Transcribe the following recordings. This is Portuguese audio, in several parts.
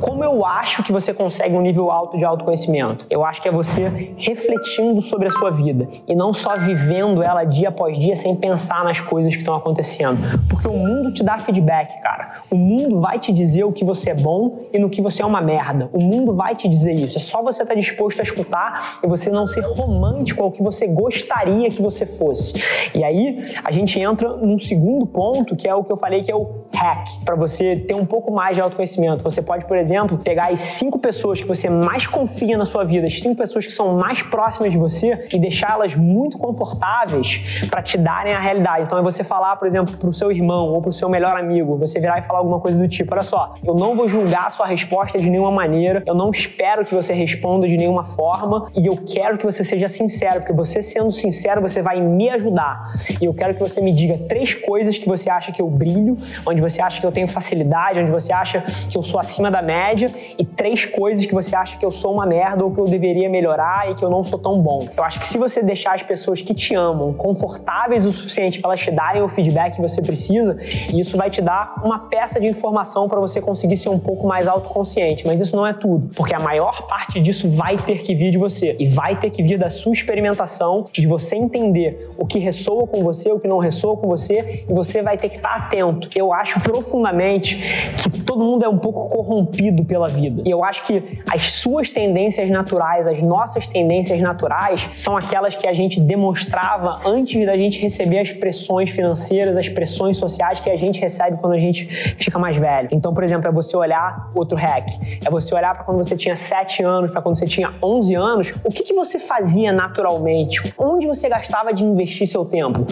Como eu acho que você consegue um nível alto de autoconhecimento? Eu acho que é você refletindo sobre a sua vida e não só vivendo ela dia após dia sem pensar nas coisas que estão acontecendo. Porque o mundo te dá feedback, cara. O mundo vai te dizer o que você é bom e no que você é uma merda. O mundo vai te dizer isso. É só você estar disposto a escutar e você não ser romântico ao que você gostaria que você fosse. E aí a gente entra num segundo ponto, que é o que eu falei que é o hack, para você ter um pouco mais de autoconhecimento. Você pode, por exemplo, exemplo, pegar as cinco pessoas que você mais confia na sua vida, as cinco pessoas que são mais próximas de você e deixá-las muito confortáveis para te darem a realidade. Então é você falar, por exemplo, para o seu irmão ou para o seu melhor amigo, você virar e falar alguma coisa do tipo: olha só, eu não vou julgar a sua resposta de nenhuma maneira, eu não espero que você responda de nenhuma forma e eu quero que você seja sincero, porque você sendo sincero, você vai me ajudar. E eu quero que você me diga três coisas que você acha que eu brilho, onde você acha que eu tenho facilidade, onde você acha que eu sou acima da média média e três coisas que você acha que eu sou uma merda ou que eu deveria melhorar e que eu não sou tão bom. Eu acho que se você deixar as pessoas que te amam confortáveis o suficiente para elas te darem o feedback que você precisa, isso vai te dar uma peça de informação para você conseguir ser um pouco mais autoconsciente. Mas isso não é tudo, porque a maior parte disso vai ter que vir de você e vai ter que vir da sua experimentação, de você entender o que ressoa com você, o que não ressoa com você e você vai ter que estar atento. Eu acho profundamente que todo mundo é um pouco corrompido movido pela vida. E eu acho que as suas tendências naturais, as nossas tendências naturais, são aquelas que a gente demonstrava antes da gente receber as pressões financeiras, as pressões sociais que a gente recebe quando a gente fica mais velho. Então, por exemplo, é você olhar outro hack, é você olhar para quando você tinha 7 anos, para quando você tinha 11 anos, o que, que você fazia naturalmente? Onde você gastava de investir seu tempo?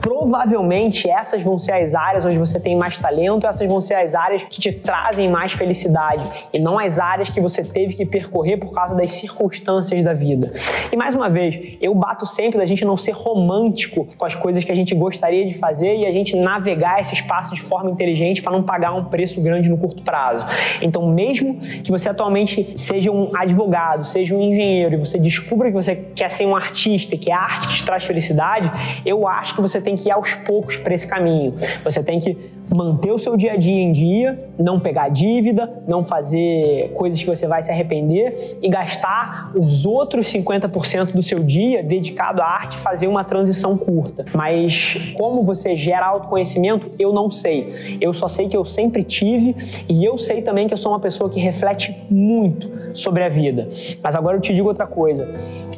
Provavelmente essas vão ser as áreas onde você tem mais talento, essas vão ser as áreas que te trazem mais felicidade e não as áreas que você teve que percorrer por causa das circunstâncias da vida. E mais uma vez, eu bato sempre da gente não ser romântico com as coisas que a gente gostaria de fazer e a gente navegar esse espaço de forma inteligente para não pagar um preço grande no curto prazo. Então, mesmo que você atualmente seja um advogado, seja um engenheiro e você descubra que você quer ser um artista, que é a arte que te traz felicidade, eu acho que você tem que ir aos poucos para esse caminho. Você tem que manter o seu dia a dia em dia, não pegar dívida, não fazer coisas que você vai se arrepender e gastar os outros 50% do seu dia dedicado à arte fazer uma transição curta. Mas como você gera autoconhecimento, eu não sei. Eu só sei que eu sempre tive e eu sei também que eu sou uma pessoa que reflete muito sobre a vida. Mas agora eu te digo outra coisa.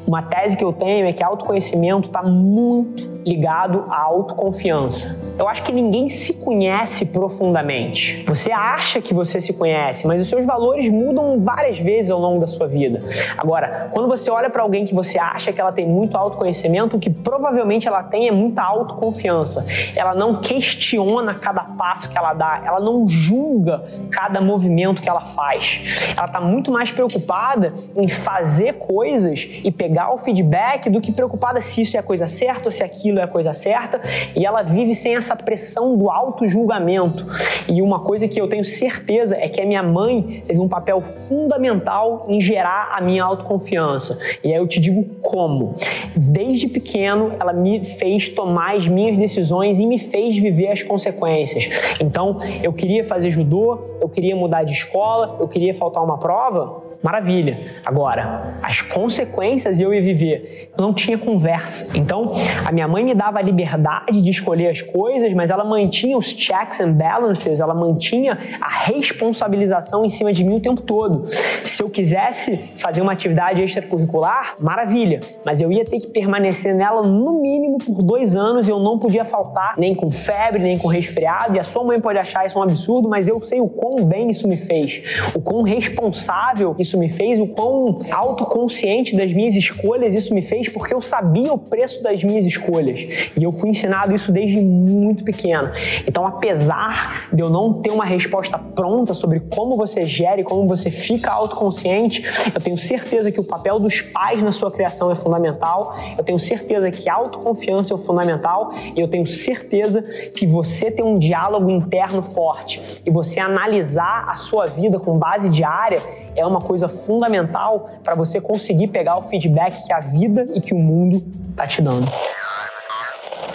Uma tese que eu tenho é que autoconhecimento está muito ligado à autoconfiança. Eu acho que ninguém se conhece profundamente. Você acha que você se conhece, mas os seus valores mudam várias vezes ao longo da sua vida. Agora, quando você olha para alguém que você acha que ela tem muito autoconhecimento, o que provavelmente ela tem é muita autoconfiança. Ela não questiona cada passo que ela dá, ela não julga cada movimento que ela faz. Ela está muito mais preocupada em fazer coisas e pegar o feedback do que preocupada se isso é a coisa certa ou se aquilo é a coisa certa. E ela vive sem essa essa pressão do auto-julgamento. E uma coisa que eu tenho certeza é que a minha mãe teve um papel fundamental em gerar a minha autoconfiança. E aí eu te digo como. Desde pequeno, ela me fez tomar as minhas decisões e me fez viver as consequências. Então, eu queria fazer judô, eu queria mudar de escola, eu queria faltar uma prova, maravilha. Agora, as consequências eu ia viver. Eu não tinha conversa. Então, a minha mãe me dava a liberdade de escolher as coisas mas ela mantinha os checks and balances, ela mantinha a responsabilização em cima de mim o tempo todo. Se eu quisesse fazer uma atividade extracurricular, maravilha, mas eu ia ter que permanecer nela no mínimo por dois anos e eu não podia faltar nem com febre, nem com resfriado. E a sua mãe pode achar isso um absurdo, mas eu sei o quão bem isso me fez, o quão responsável isso me fez, o quão autoconsciente das minhas isso me fez, porque eu sabia o preço das minhas escolhas. E eu fui ensinado isso desde muito pequeno. Então, apesar de eu não ter uma resposta pronta sobre como você gera e como você fica autoconsciente, eu tenho certeza que o papel dos pais na sua criação é fundamental. Eu tenho certeza que a autoconfiança é o fundamental e eu tenho certeza que você ter um diálogo interno forte e você analisar a sua vida com base diária é uma coisa fundamental para você conseguir pegar o feedback que a vida e que o mundo está te dando.